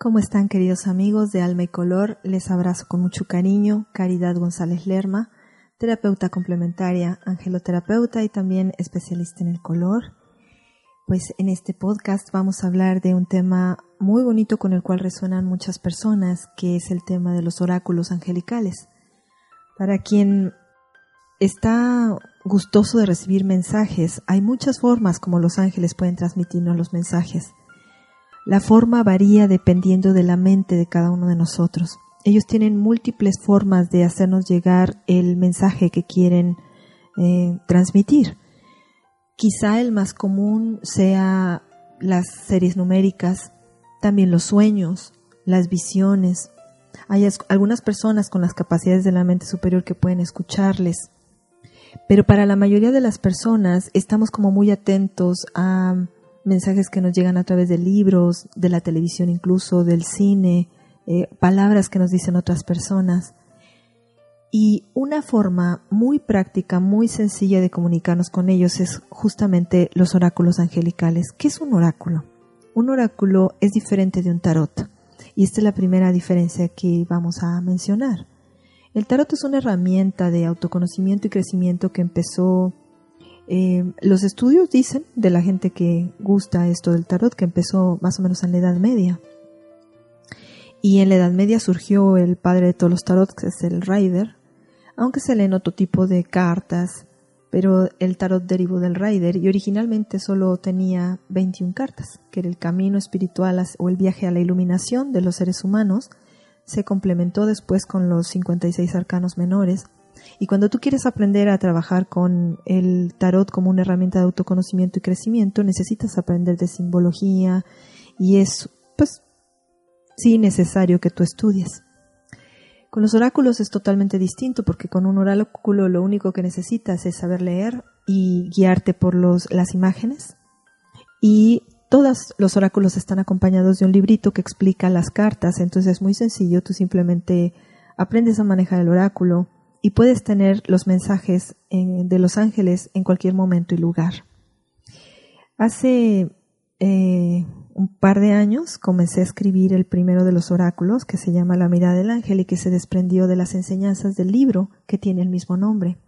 ¿Cómo están queridos amigos de Alma y Color? Les abrazo con mucho cariño, Caridad González Lerma, terapeuta complementaria, angeloterapeuta y también especialista en el color. Pues en este podcast vamos a hablar de un tema muy bonito con el cual resuenan muchas personas, que es el tema de los oráculos angelicales. Para quien está gustoso de recibir mensajes, hay muchas formas como los ángeles pueden transmitirnos los mensajes. La forma varía dependiendo de la mente de cada uno de nosotros. Ellos tienen múltiples formas de hacernos llegar el mensaje que quieren eh, transmitir. Quizá el más común sea las series numéricas, también los sueños, las visiones. Hay algunas personas con las capacidades de la mente superior que pueden escucharles, pero para la mayoría de las personas estamos como muy atentos a mensajes que nos llegan a través de libros, de la televisión incluso, del cine, eh, palabras que nos dicen otras personas. Y una forma muy práctica, muy sencilla de comunicarnos con ellos es justamente los oráculos angelicales. ¿Qué es un oráculo? Un oráculo es diferente de un tarot. Y esta es la primera diferencia que vamos a mencionar. El tarot es una herramienta de autoconocimiento y crecimiento que empezó eh, los estudios dicen de la gente que gusta esto del tarot que empezó más o menos en la Edad Media. Y en la Edad Media surgió el padre de todos los tarots, que es el Rider, aunque se leen otro tipo de cartas, pero el tarot derivó del Rider y originalmente solo tenía 21 cartas, que era el camino espiritual o el viaje a la iluminación de los seres humanos. Se complementó después con los 56 arcanos menores y cuando tú quieres aprender a trabajar con el tarot como una herramienta de autoconocimiento y crecimiento, necesitas aprender de simbología y es, pues, sí necesario que tú estudies. Con los oráculos es totalmente distinto porque con un oráculo lo único que necesitas es saber leer y guiarte por los, las imágenes. Y todos los oráculos están acompañados de un librito que explica las cartas, entonces es muy sencillo, tú simplemente aprendes a manejar el oráculo, y puedes tener los mensajes de los ángeles en cualquier momento y lugar. Hace eh, un par de años comencé a escribir el primero de los oráculos que se llama La mirada del ángel y que se desprendió de las enseñanzas del libro que tiene el mismo nombre.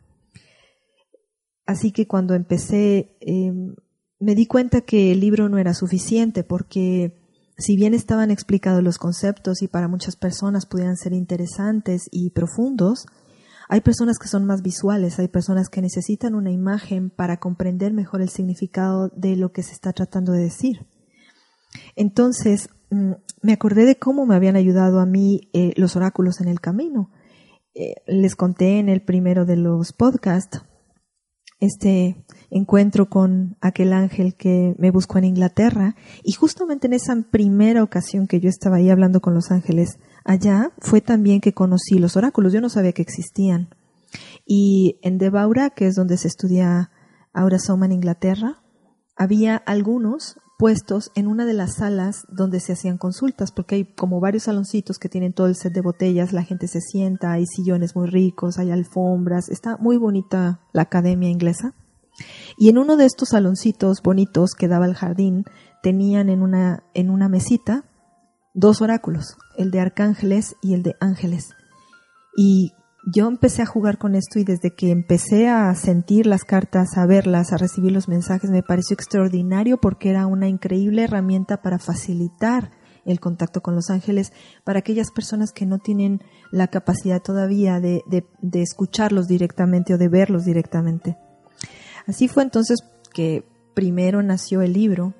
Así que cuando empecé em, me di cuenta que el libro no era suficiente porque si bien estaban explicados los conceptos y para muchas personas pudieran ser interesantes y profundos, hay personas que son más visuales, hay personas que necesitan una imagen para comprender mejor el significado de lo que se está tratando de decir. Entonces, mm, me acordé de cómo me habían ayudado a mí eh, los oráculos en el camino. Eh, les conté en el primero de los podcasts este encuentro con aquel ángel que me buscó en Inglaterra y justamente en esa primera ocasión que yo estaba ahí hablando con los ángeles, allá fue también que conocí los oráculos. Yo no sabía que existían. Y en Debaura, que es donde se estudia Aura Soma en Inglaterra, había algunos puestos en una de las salas donde se hacían consultas, porque hay como varios saloncitos que tienen todo el set de botellas, la gente se sienta, hay sillones muy ricos, hay alfombras, está muy bonita la academia inglesa. Y en uno de estos saloncitos bonitos que daba al jardín, tenían en una, en una mesita dos oráculos, el de arcángeles y el de ángeles. Y yo empecé a jugar con esto y desde que empecé a sentir las cartas, a verlas, a recibir los mensajes, me pareció extraordinario porque era una increíble herramienta para facilitar el contacto con los ángeles para aquellas personas que no tienen la capacidad todavía de, de escucharlos directamente o de verlos directamente. Así fue entonces que primero nació el libro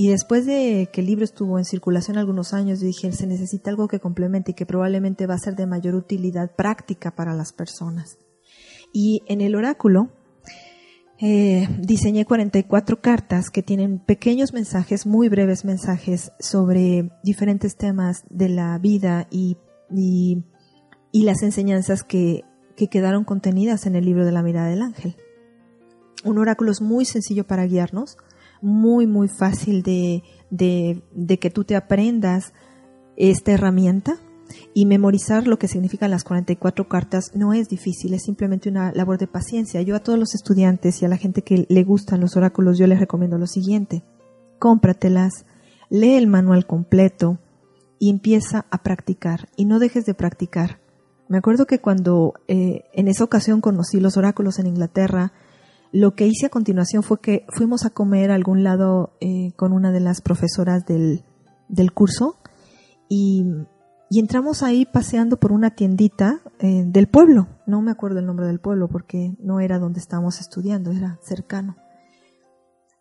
y después de que el libro estuvo en circulación algunos años, dije, se necesita algo que complemente y que probablemente va a ser de mayor utilidad práctica para las personas. Y en el oráculo eh, diseñé 44 cartas que tienen pequeños mensajes, muy breves mensajes sobre diferentes temas de la vida y, las enseñanzas que quedaron contenidas en el libro de la mirada del ángel. Un oráculo es muy sencillo para guiarnos muy, muy fácil de, de, que tú te aprendas esta herramienta y memorizar lo que significan las 44 cartas no es difícil, es simplemente una labor de paciencia. Yo a todos los estudiantes y a la gente que le gustan los oráculos, yo les recomiendo lo siguiente. Cómpratelas, lee el manual completo y empieza a practicar y no dejes de practicar. Me acuerdo que cuando eh, en esa ocasión conocí los oráculos en Inglaterra, lo que hice a continuación fue que fuimos a comer a algún lado eh, con una de las profesoras del, del curso y, entramos ahí paseando por una tiendita eh, del pueblo. No me acuerdo el nombre del pueblo porque no era donde estábamos estudiando, era cercano.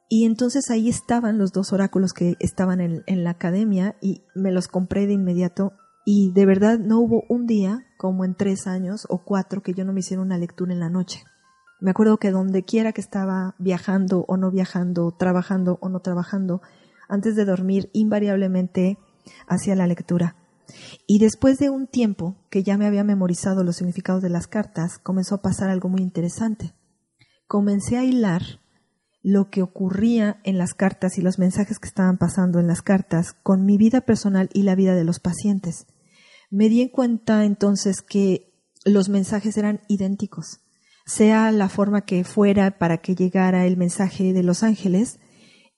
Y entonces ahí estaban los dos oráculos que estaban en, en, la academia y me los compré de inmediato y de verdad no hubo un día, como en tres años o cuatro, que yo no me hiciera una lectura en la noche. Me acuerdo que donde quiera que estaba viajando o no viajando, trabajando o no trabajando, antes de dormir invariablemente hacía la lectura. Y después de un tiempo que ya me había memorizado los significados de las cartas, comenzó a pasar algo muy interesante. Comencé a hilar lo que ocurría en las cartas y los mensajes que estaban pasando en las cartas con mi vida personal y la vida de los pacientes. Me di en cuenta entonces que los mensajes eran idénticos, sea la forma que fuera para que llegara el mensaje de los ángeles,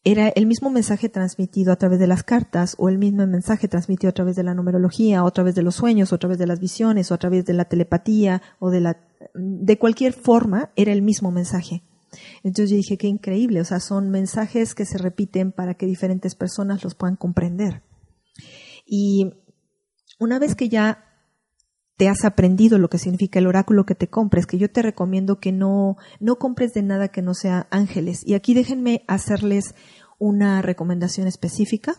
era el mismo mensaje transmitido a través de las cartas o el mismo mensaje transmitido a través de la numerología o a través de los sueños o a través de las visiones o a través de la telepatía o de la de cualquier forma era el mismo mensaje. Entonces yo dije, qué increíble, o sea, son mensajes que se repiten para que diferentes personas los puedan comprender. Y una vez que ya te has aprendido lo que significa el oráculo que te compres, que yo te recomiendo que no, no compres de nada que no sea ángeles. Y aquí déjenme hacerles una recomendación específica.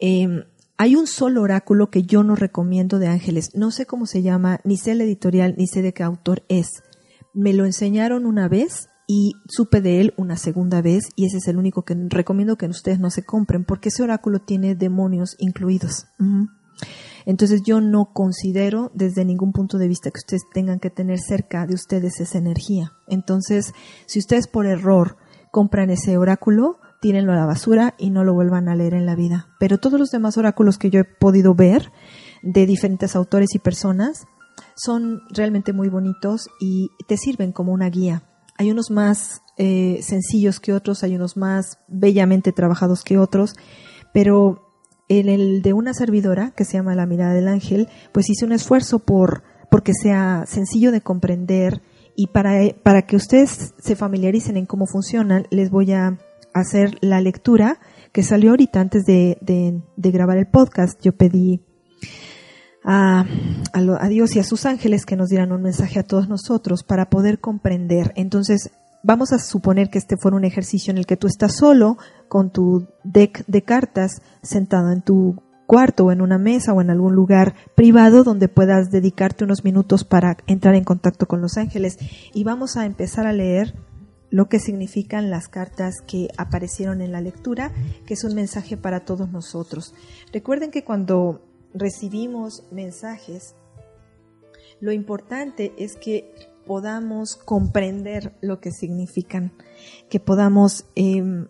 Em, hay un solo oráculo que yo no recomiendo de ángeles. No sé cómo se llama, ni sé el editorial, ni sé de qué autor es. Me lo enseñaron una vez y supe de él una segunda vez y ese es el único que recomiendo que ustedes no se compren porque ese oráculo tiene demonios incluidos. Entonces yo no considero desde ningún punto de vista que ustedes tengan que tener cerca de ustedes esa energía. Entonces, si ustedes por error compran ese oráculo, tírenlo a la basura y no lo vuelvan a leer en la vida. Pero todos los demás oráculos que yo he podido ver de diferentes autores y personas son realmente muy bonitos y te sirven como una guía hay unos más eh, sencillos que otros, hay unos más bellamente trabajados que otros, pero en el de una servidora que se llama La mirada del ángel, pues hice un esfuerzo por porque sea sencillo de comprender y para, para que ustedes se familiaricen en cómo funcionan, les voy a hacer la lectura que salió ahorita antes de, de grabar el podcast. Yo pedí a, a, Dios y a sus ángeles que nos dieran un mensaje a todos nosotros para poder comprender. Entonces, vamos a suponer que este fuera un ejercicio en el que tú estás solo con tu deck de cartas sentado en tu cuarto o en una mesa o en algún lugar privado donde puedas dedicarte unos minutos para entrar en contacto con los ángeles y vamos a empezar a leer lo que significan las cartas que aparecieron en la lectura, que es un mensaje para todos nosotros. Recuerden que cuando recibimos mensajes, lo importante es que podamos comprender lo que significan, que podamos em,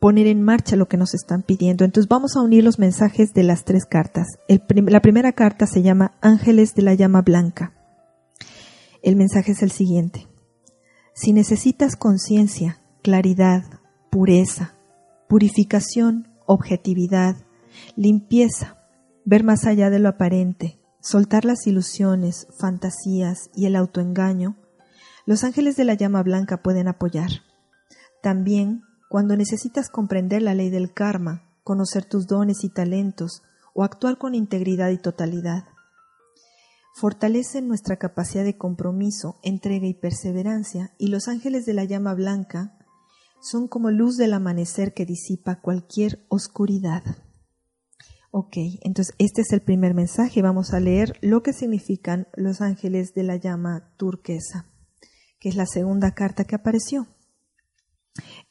poner en marcha lo que nos están pidiendo. Entonces vamos a unir los mensajes de las tres cartas. la primera carta se llama Ángeles de la llama blanca. El mensaje es el siguiente. Si necesitas conciencia, claridad, pureza, purificación, objetividad, limpieza, ver más allá de lo aparente, soltar las ilusiones, fantasías y el autoengaño, los ángeles de la llama blanca pueden apoyar. También, cuando necesitas comprender la ley del karma, conocer tus dones y talentos o actuar con integridad y totalidad. Fortalecen nuestra capacidad de compromiso, entrega y perseverancia, y los ángeles de la llama blanca son como luz del amanecer que disipa cualquier oscuridad. Ok, entonces este es el primer mensaje. Vamos a leer lo que significan los ángeles de la llama turquesa, que es la segunda carta que apareció.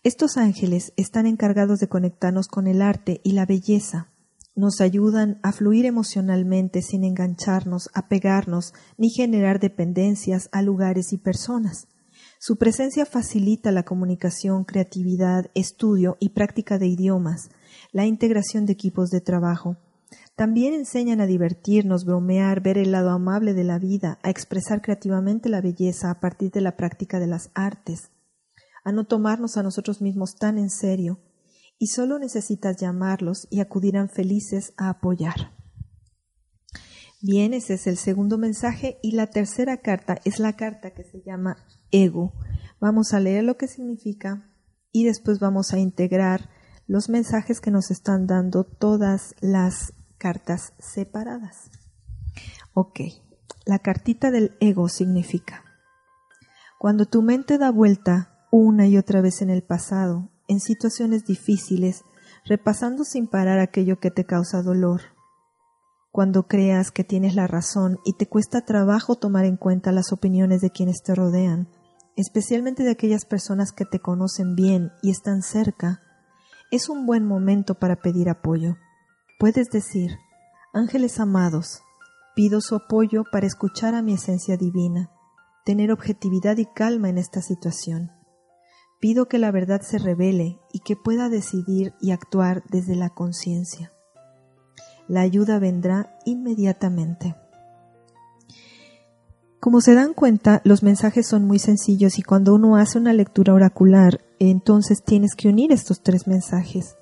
Estos ángeles están encargados de conectarnos con el arte y la belleza. Nos ayudan a fluir emocionalmente sin engancharnos, apegarnos ni generar dependencias a lugares y personas. Su presencia facilita la comunicación, creatividad, estudio y práctica de idiomas la integración de equipos de trabajo. También enseñan a divertirnos, bromear, ver el lado amable de la vida, a expresar creativamente la belleza a partir de la práctica de las artes, a no tomarnos a nosotros mismos tan en serio, y solo necesitas llamarlos y acudirán felices a apoyar. Bien, ese es el segundo mensaje y la tercera carta es la carta que se llama ego. Vamos a leer lo que significa y después vamos a integrar los mensajes que nos están dando todas las cartas separadas. Ok, la cartita del ego significa, cuando tu mente da vuelta una y otra vez en el pasado, en situaciones difíciles, repasando sin parar aquello que te causa dolor, cuando creas que tienes la razón y te cuesta trabajo tomar en cuenta las opiniones de quienes te rodean, especialmente de aquellas personas que te conocen bien y están cerca, es un buen momento para pedir apoyo. Puedes decir, ángeles amados, pido su apoyo para escuchar a mi esencia divina, tener objetividad y calma en esta situación. Pido que la verdad se revele y que pueda decidir y actuar desde la conciencia. La ayuda vendrá inmediatamente. Como se dan cuenta, los mensajes son muy sencillos y cuando uno hace una lectura oracular, entonces tienes que unir estos tres mensajes.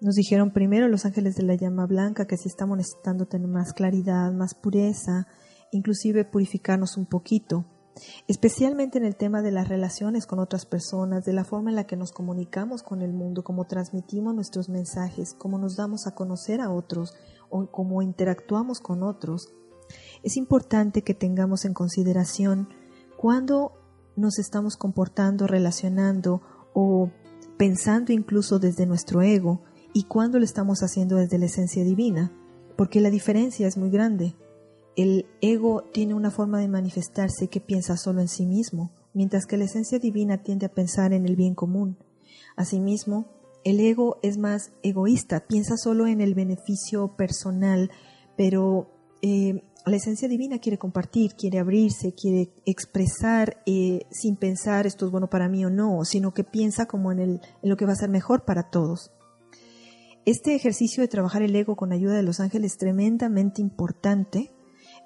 Nos dijeron primero los ángeles de la llama blanca que si estamos necesitando tener más claridad, más pureza, inclusive purificarnos un poquito, especialmente en el tema de las relaciones con otras personas, de la forma en la que nos comunicamos con el mundo, cómo transmitimos nuestros mensajes, cómo nos damos a conocer a otros o cómo interactuamos con otros es importante que tengamos en consideración cuando nos estamos comportando, relacionando o pensando incluso desde nuestro ego y cuando lo estamos haciendo desde la esencia divina, porque la diferencia es muy grande. El ego tiene una forma de manifestarse que piensa solo en sí mismo, mientras que la esencia divina tiende a pensar en el bien común. Asimismo, el ego es más egoísta, piensa solo en el beneficio personal, pero eh, la esencia divina quiere compartir, quiere abrirse, quiere expresar eh, sin pensar esto es bueno para mí o no, sino que piensa como en, en lo que va a ser mejor para todos. Este ejercicio de trabajar el ego con ayuda de los ángeles es tremendamente importante.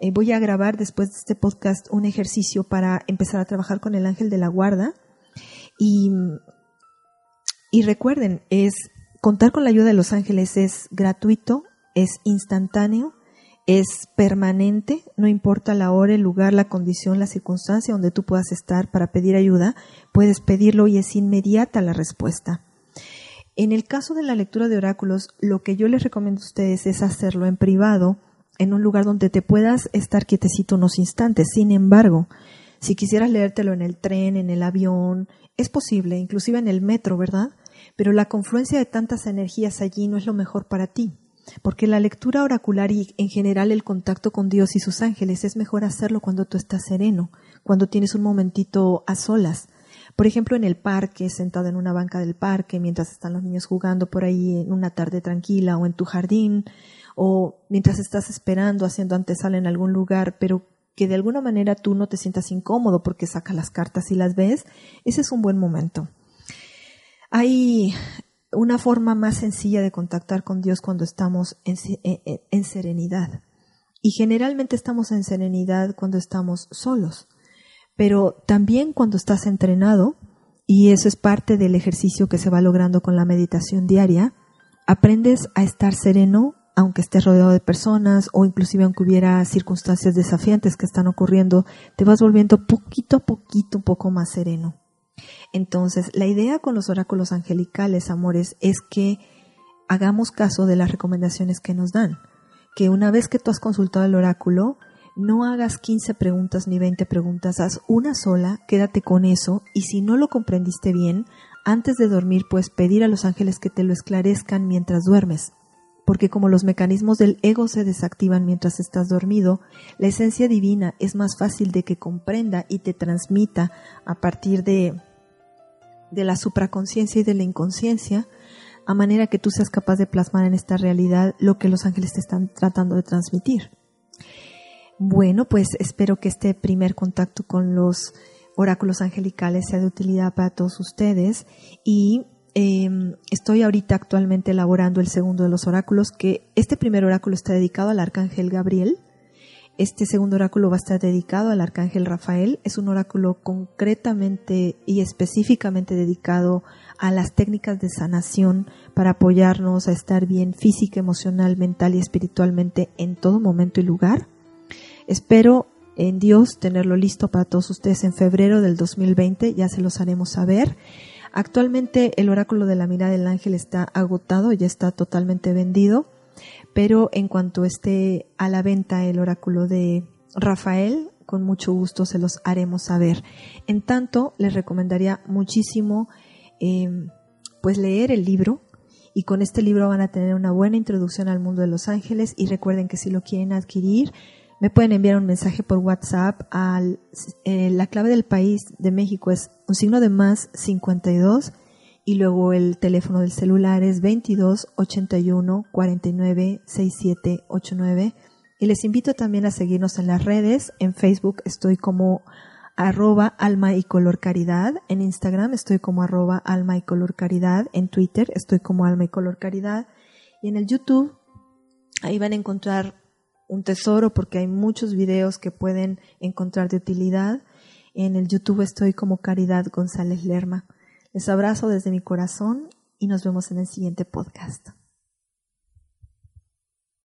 Eh, voy a grabar después de este podcast un ejercicio para empezar a trabajar con el ángel de la guarda. Y, y recuerden, es contar con la ayuda de los ángeles es gratuito, es instantáneo es permanente, no importa la hora, el lugar, la condición, la circunstancia donde tú puedas estar para pedir ayuda, puedes pedirlo y es inmediata la respuesta. En el caso de la lectura de oráculos, lo que yo les recomiendo a ustedes es hacerlo en privado, en un lugar donde te puedas estar quietecito unos instantes. Sin embargo, si quisieras leértelo en el tren, en el avión, es posible, inclusive en el metro, ¿verdad? Pero la confluencia de tantas energías allí no es lo mejor para ti porque la lectura oracular y en general el contacto con Dios y sus ángeles es mejor hacerlo cuando tú estás sereno, cuando tienes un momentito a solas. Por ejemplo, en el parque, sentado en una banca del parque, mientras están los niños jugando por ahí en una tarde tranquila o en tu jardín, o mientras estás esperando, haciendo antesala en algún lugar, pero que de alguna manera tú no te sientas incómodo porque sacas las cartas y las ves, ese es un buen momento. Hay una forma más sencilla de contactar con Dios cuando estamos en, serenidad. Y generalmente estamos en serenidad cuando estamos solos, pero también cuando estás entrenado, y eso es parte del ejercicio que se va logrando con la meditación diaria, aprendes a estar sereno aunque estés rodeado de personas o inclusive aunque hubiera circunstancias desafiantes que están ocurriendo, te vas volviendo poquito a poquito un poco más sereno. Entonces, la idea con los oráculos angelicales, amores, es que hagamos caso de las recomendaciones que nos dan. Que una vez que tú has consultado el oráculo, no hagas 15 preguntas ni 20 preguntas, haz una sola, quédate con eso y si no lo comprendiste bien, antes de dormir puedes pedir a los ángeles que te lo esclarezcan mientras duermes. Porque como los mecanismos del ego se desactivan mientras estás dormido, la esencia divina es más fácil de que comprenda y te transmita a partir de de la supraconciencia y de la inconsciencia, a manera que tú seas capaz de plasmar en esta realidad lo que los ángeles te están tratando de transmitir. Bueno, pues espero que este primer contacto con los oráculos angelicales sea de utilidad para todos ustedes y em, estoy ahorita actualmente elaborando el segundo de los oráculos, que este primer oráculo está dedicado al arcángel Gabriel este segundo oráculo va a estar dedicado al arcángel Rafael. Es un oráculo concretamente y específicamente dedicado a las técnicas de sanación para apoyarnos a estar bien física, emocional, mental y espiritualmente en todo momento y lugar. Espero en Dios tenerlo listo para todos ustedes en febrero del 2020, ya se los haremos saber. Actualmente el oráculo de la mirada del ángel está agotado, ya está totalmente vendido, pero en cuanto esté a la venta el oráculo de Rafael, con mucho gusto se los haremos saber. En tanto, les recomendaría muchísimo em, pues leer el libro y con este libro van a tener una buena introducción al mundo de los ángeles y recuerden que si lo quieren adquirir me pueden enviar un mensaje por WhatsApp al eh, la clave del país de México es un signo de más 52 y luego el teléfono del celular es 22 81 49 67 89 y les invito también a seguirnos en las redes. En Facebook estoy como arroba alma y color caridad. En Instagram estoy como arroba alma y color caridad. En Twitter estoy como alma y color caridad. Y en el YouTube ahí van a encontrar un tesoro porque hay muchos videos que pueden encontrar de utilidad. En el YouTube estoy como Caridad González Lerma. Les abrazo desde mi corazón y nos vemos en el siguiente podcast.